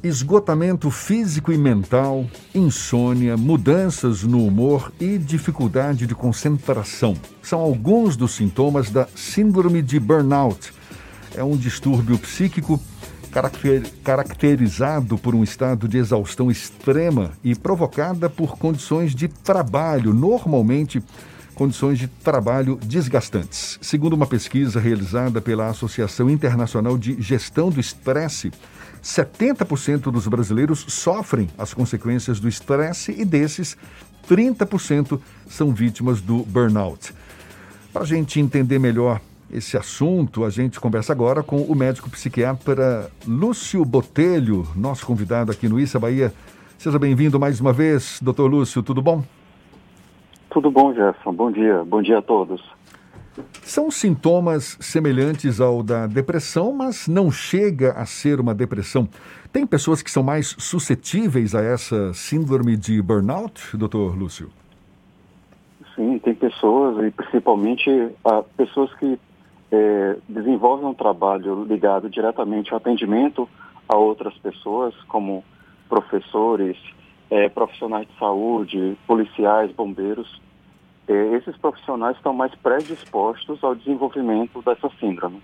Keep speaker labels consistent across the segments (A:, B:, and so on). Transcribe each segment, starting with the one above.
A: Esgotamento físico e mental, insônia, mudanças no humor e dificuldade de concentração são alguns dos sintomas da Síndrome de Burnout. É um distúrbio psíquico caracterizado por um estado de exaustão extrema e provocada por condições de trabalho, normalmente condições de trabalho desgastantes. Segundo uma pesquisa realizada pela Associação Internacional de Gestão do Estresse, 70% dos brasileiros sofrem as consequências do estresse e desses, 30% são vítimas do burnout. Para a gente entender melhor esse assunto, a gente conversa agora com o médico psiquiatra Lúcio Botelho, nosso convidado aqui no Issa Bahia. Seja bem-vindo mais uma vez, doutor Lúcio, tudo bom?
B: Tudo bom, Jefferson. Bom dia. Bom dia a todos.
A: São sintomas semelhantes ao da depressão, mas não chega a ser uma depressão. Tem pessoas que são mais suscetíveis a essa síndrome de burnout, doutor Lúcio?
B: Sim, tem pessoas, e principalmente a pessoas que é, desenvolvem um trabalho ligado diretamente ao atendimento a outras pessoas, como professores, é, profissionais de saúde, policiais, bombeiros esses profissionais estão mais predispostos ao desenvolvimento dessa síndrome,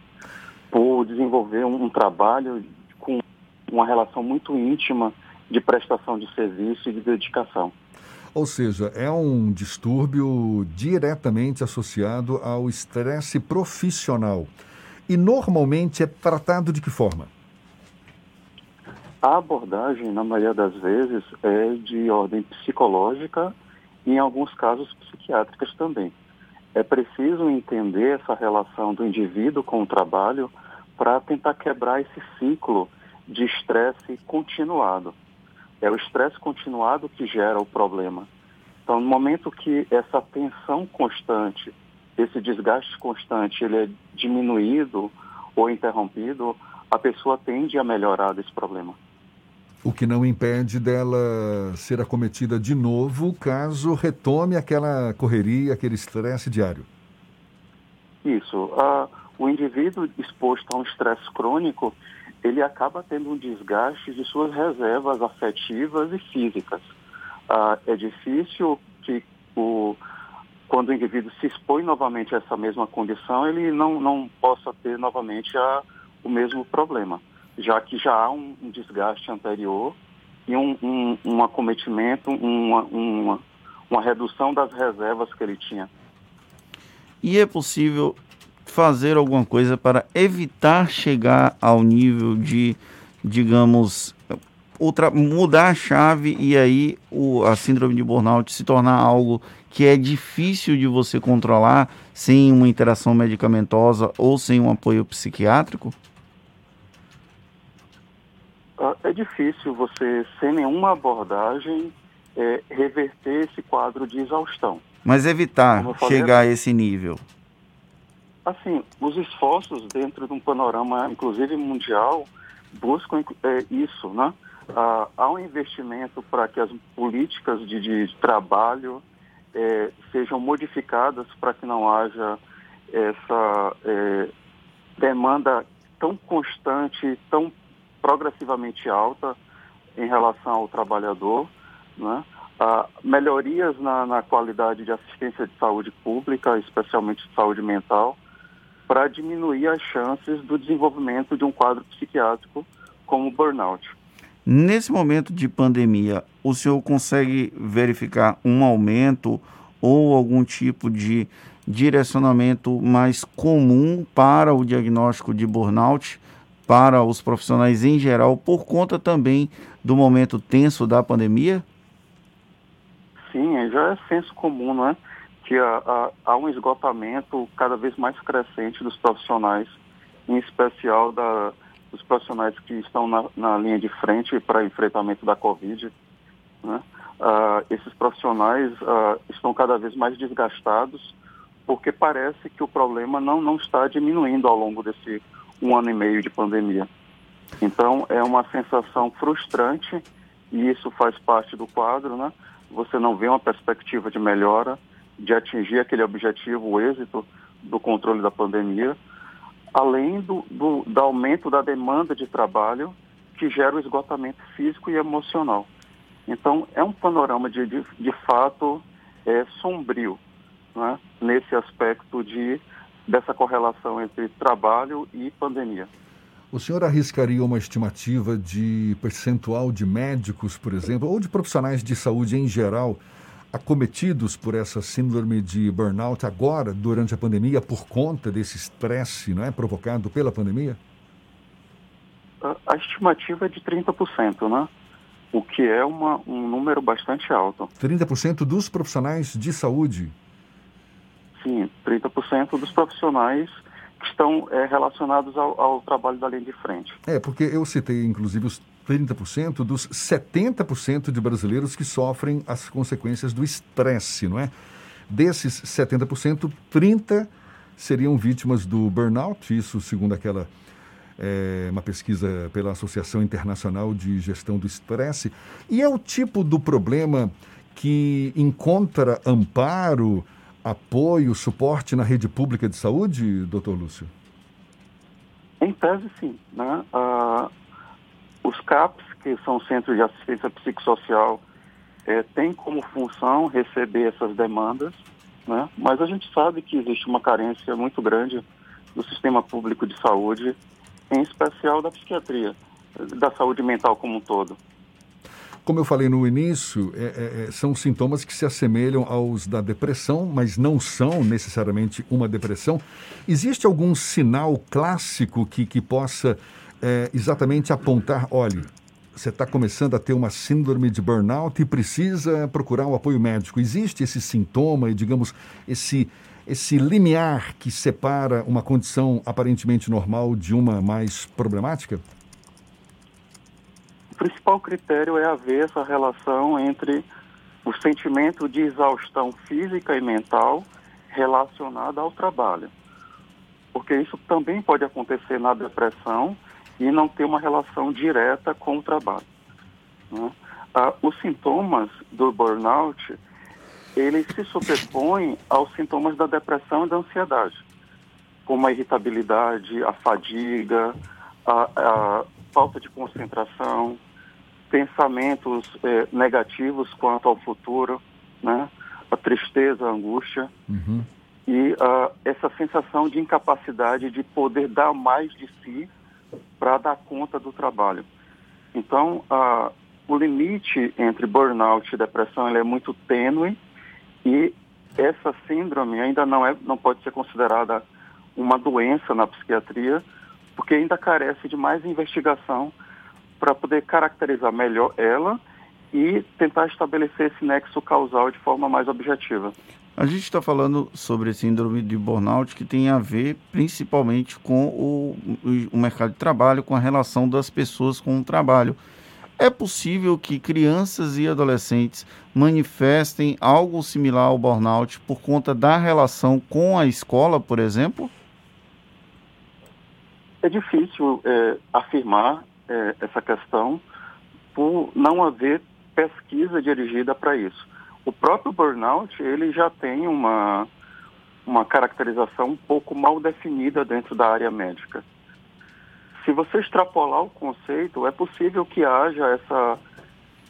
B: por desenvolver um, um trabalho com uma relação muito íntima de prestação de serviço e de dedicação.
A: Ou seja, é um distúrbio diretamente associado ao estresse profissional. E normalmente é tratado de que forma?
B: A abordagem, na maioria das vezes, é de ordem psicológica e, em alguns casos, psiquiátricas também. É preciso entender essa relação do indivíduo com o trabalho para tentar quebrar esse ciclo de estresse continuado. É o estresse continuado que gera o problema. Então, no momento que essa tensão constante, esse desgaste constante, ele é diminuído ou interrompido, a pessoa tende a melhorar desse problema
A: o que não impede dela ser acometida de novo caso retome aquela correria, aquele estresse diário.
B: Isso. Uh, o indivíduo exposto a um estresse crônico, ele acaba tendo um desgaste de suas reservas afetivas e físicas. Uh, é difícil que o, quando o indivíduo se expõe novamente a essa mesma condição, ele não, não possa ter novamente a, o mesmo problema já que já há um, um desgaste anterior e um, um, um acometimento, uma, uma, uma redução das reservas que ele tinha.
C: E é possível fazer alguma coisa para evitar chegar ao nível de, digamos, outra, mudar a chave e aí o, a síndrome de burnout se tornar algo que é difícil de você controlar sem uma interação medicamentosa ou sem um apoio psiquiátrico?
B: É difícil você, sem nenhuma abordagem, é, reverter esse quadro de exaustão.
C: Mas evitar chegar a esse nível?
B: Assim, os esforços dentro de um panorama, inclusive mundial, buscam é, isso, né? Ah, há um investimento para que as políticas de, de trabalho é, sejam modificadas para que não haja essa é, demanda tão constante, tão progressivamente alta em relação ao trabalhador, né? Ah, melhorias na, na, qualidade de assistência de saúde pública, especialmente de saúde mental, para diminuir as chances do desenvolvimento de um quadro psiquiátrico como burnout.
C: Nesse momento de pandemia, o senhor consegue verificar um aumento ou algum tipo de direcionamento mais comum para o diagnóstico de burnout para os profissionais em geral, por conta também do momento tenso da pandemia?
B: Sim, é, já é senso comum, não é? Que há, há um esgotamento cada vez mais crescente dos profissionais, em especial da, dos profissionais que estão na, na linha de frente para enfrentamento da Covid. Né? Uh, esses profissionais uh, estão cada vez mais desgastados, porque parece que o problema não, não está diminuindo ao longo desse um ano e meio de pandemia. Então, é uma sensação frustrante e isso faz parte do quadro, né? Você não vê uma perspectiva de melhora, de atingir aquele objetivo, o êxito do controle da pandemia, além do, do, do aumento da demanda de trabalho que gera o esgotamento físico e emocional. Então, é um panorama de, de, de fato é, sombrio né, nesse aspecto de, dessa correlação entre trabalho e pandemia.
A: O senhor arriscaria uma estimativa de percentual de médicos, por exemplo, ou de profissionais de saúde em geral, acometidos por essa síndrome de burnout agora, durante a pandemia, por conta desse estresse não é, provocado pela pandemia?
B: A, estimativa é de 30%, né? O que é uma, um número bastante alto.
A: 30% dos profissionais de saúde?
B: Sim, 30% dos profissionais que estão é, relacionados ao, ao, trabalho da linha de frente.
A: É, porque eu citei, inclusive, os 30% dos 70% de brasileiros que sofrem as consequências do estresse, não é? Desses 70%, 30% seriam vítimas do burnout, isso segundo aquela é, uma pesquisa pela Associação Internacional de Gestão do Estresse. E é o tipo do problema que encontra amparo apoio, suporte na rede pública de saúde, doutor Lúcio?
B: Em tese, sim. Né? Ah, os CAPs, que são Centros de Assistência Psicossocial, é, têm como função receber essas demandas, né? mas a gente sabe que existe uma carência muito grande do sistema público de saúde, em especial da psiquiatria, da saúde mental como um todo.
A: Como eu falei no início, é, é, é, são sintomas que se assemelham aos da depressão, mas não são necessariamente uma depressão. Existe algum sinal clássico que, que possa é, exatamente apontar: olha, você está começando a ter uma síndrome de burnout e precisa procurar um apoio médico? Existe esse sintoma e, digamos, esse, esse limiar que separa uma condição aparentemente normal de uma mais problemática?
B: Principal critério é haver essa relação entre o sentimento de exaustão física e mental relacionada ao trabalho. Porque isso também pode acontecer na depressão e não ter uma relação direta com o trabalho. Né? Ah, os sintomas do burnout, eles se sobrepõem aos sintomas da depressão e da ansiedade, como a irritabilidade, a fadiga, a, a falta de concentração, pensamentos é, negativos quanto ao futuro, né? a tristeza, a angústia uhum. e uh, essa sensação de incapacidade de poder dar mais de si para dar conta do trabalho. Então, uh, o limite entre burnout e depressão é muito tênue e essa síndrome ainda não, é, não pode ser considerada uma doença na psiquiatria, porque ainda carece de mais investigação para poder caracterizar melhor ela e tentar estabelecer esse nexo causal de forma mais objetiva.
C: A gente está falando sobre síndrome de burnout que tem a ver principalmente com o, o mercado de trabalho, com a relação das pessoas com o trabalho. É possível que crianças e adolescentes manifestem algo similar ao burnout por conta da relação com a escola, por exemplo?
B: É difícil é, afirmar é, essa questão por não haver pesquisa dirigida para isso. O próprio burnout, ele já tem uma, uma caracterização um pouco mal definida dentro da área médica. Se você extrapolar o conceito, é possível que haja essa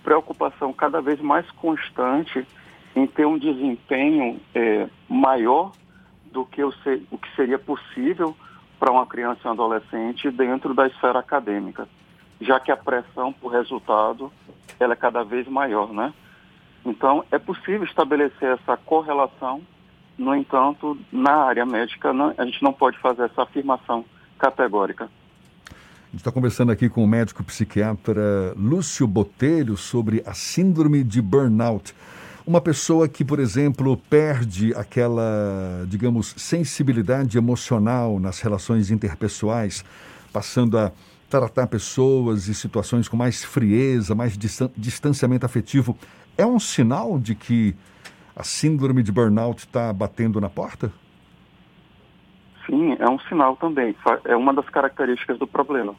B: preocupação cada vez mais constante em ter um desempenho é, maior do que o, o que seria possível para uma criança e um adolescente dentro da esfera acadêmica já que a pressão por resultado ela é cada vez maior, né? Então, é possível estabelecer essa correlação, no entanto, na área médica, não, a gente não pode fazer essa afirmação categórica.
A: A gente está conversando aqui com o médico psiquiatra Lúcio Botelho sobre a síndrome de burnout. Uma pessoa que, por exemplo, perde aquela, digamos, sensibilidade emocional nas relações interpessoais, passando a tratar pessoas e situações com mais frieza, mais distanciamento afetivo, é um sinal de que a síndrome de burnout está batendo na porta?
B: Sim, é um sinal também. É uma das características do problema.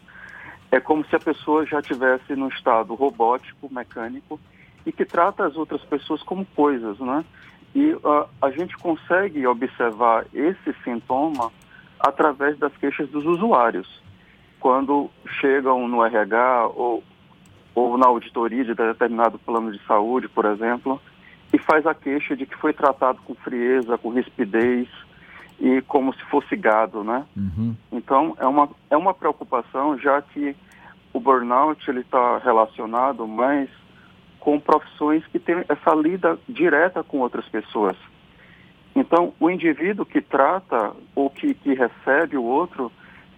B: É como se a pessoa já estivesse no estado robótico, mecânico, e que trata as outras pessoas como coisas, né? E uh, a gente consegue observar esse sintoma através das queixas dos usuários quando chegam no RH ou, ou na auditoria de determinado plano de saúde, por exemplo, e faz a queixa de que foi tratado com frieza, com rispidez e como se fosse gado, né? Uhum. Então é uma, é uma preocupação, já que o burnout ele está relacionado mais com profissões que têm essa lida direta com outras pessoas. Então, o indivíduo que trata ou que, que recebe o outro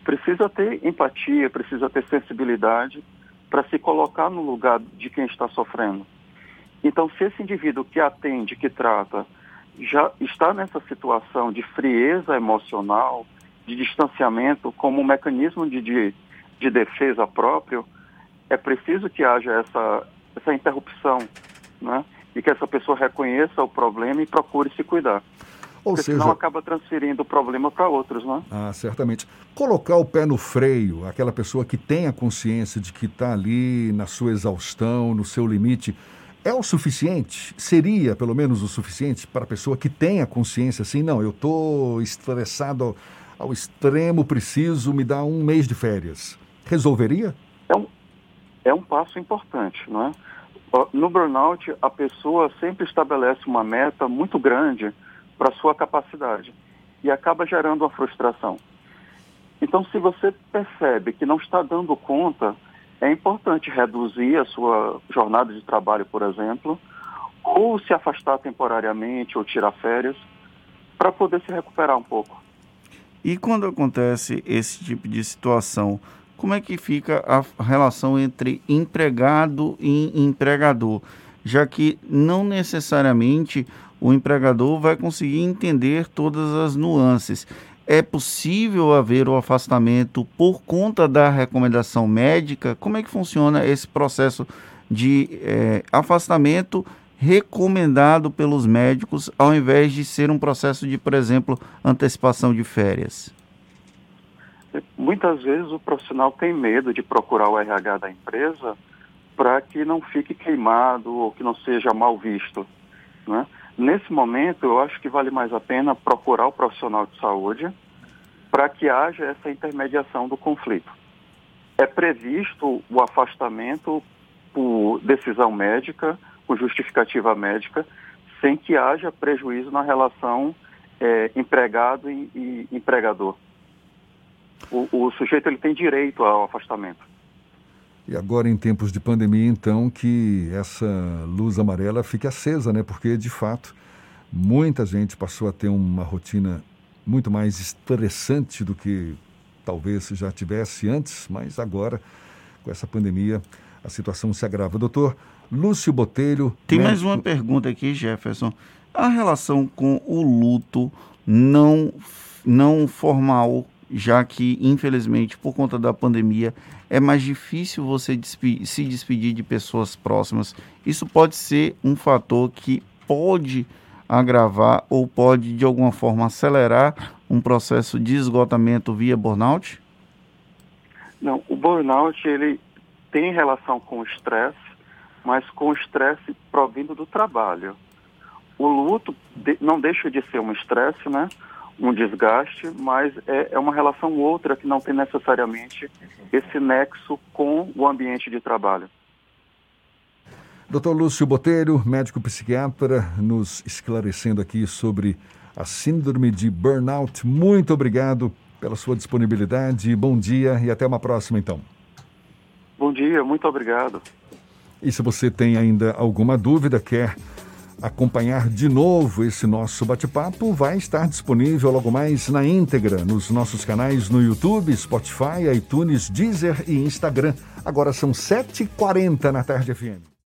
B: precisa ter empatia, precisa ter sensibilidade para se colocar no lugar de quem está sofrendo. Então, se esse indivíduo que atende, que trata, já está nessa situação de frieza emocional, de distanciamento, como um mecanismo de, de, de defesa próprio, é preciso que haja essa, essa interrupção, né? e que essa pessoa reconheça o problema e procure se cuidar. Ou Porque seja, senão acaba transferindo o problema para outros, né?
A: Ah, certamente. Colocar o pé no freio, aquela pessoa que tem a consciência de que está ali na sua exaustão, no seu limite, é o suficiente? Seria, pelo menos, o suficiente para a pessoa que tem a consciência assim, não, eu estou estressado ao, ao extremo, preciso me dar um mês de férias. Resolveria?
B: É um, é um passo importante, não é? No burnout, a pessoa sempre estabelece uma meta muito grande para sua capacidade e acaba gerando uma frustração. Então, se você percebe que não está dando conta, é importante reduzir a sua jornada de trabalho, por exemplo, ou se afastar temporariamente ou tirar férias para poder se recuperar um pouco.
C: E quando acontece esse tipo de situação, como é que fica a relação entre empregado e empregador? Já que não necessariamente o empregador vai conseguir entender todas as nuances. É possível haver o afastamento por conta da recomendação médica? Como é que funciona esse processo de é, afastamento recomendado pelos médicos, ao invés de ser um processo de, por exemplo, antecipação de férias?
B: Muitas vezes o profissional tem medo de procurar o RH da empresa para que não fique queimado ou que não seja mal visto. Né? Nesse momento, eu acho que vale mais a pena procurar o profissional de saúde para que haja essa intermediação do conflito. É previsto o afastamento por decisão médica, por justificativa médica, sem que haja prejuízo na relação é, empregado e, e empregador. O, o sujeito ele tem direito ao afastamento.
A: E agora, em tempos de pandemia, então, que essa luz amarela fique acesa, né? Porque, de fato, muita gente passou a ter uma rotina muito mais estressante do que talvez já tivesse antes, mas agora, com essa pandemia, a situação se agrava. Doutor Lúcio Botelho.
C: Tem médico... mais uma pergunta aqui, Jefferson. A relação com o luto não, não formal já que, infelizmente, por conta da pandemia, é mais difícil você despe se despedir de pessoas próximas. Isso pode ser um fator que pode agravar ou pode, de alguma forma, acelerar um processo de esgotamento via burnout?
B: Não, o burnout ele tem relação com o estresse, mas com o estresse provindo do trabalho. O luto de, não deixa de ser um estresse, né? Um desgaste, mas é, é uma relação outra que não tem necessariamente esse nexo com o ambiente de trabalho.
A: Doutor Lúcio Botelho, médico psiquiatra, nos esclarecendo aqui sobre a síndrome de burnout. Muito obrigado pela sua disponibilidade. Bom dia e até uma próxima, então.
B: Bom dia, muito obrigado.
A: E se você tem ainda alguma dúvida, quer acompanhar de novo esse nosso bate-papo, vai estar disponível logo mais na íntegra nos nossos canais no YouTube, Spotify, iTunes, Deezer e Instagram. Agora são 7h40 na Tarde FM.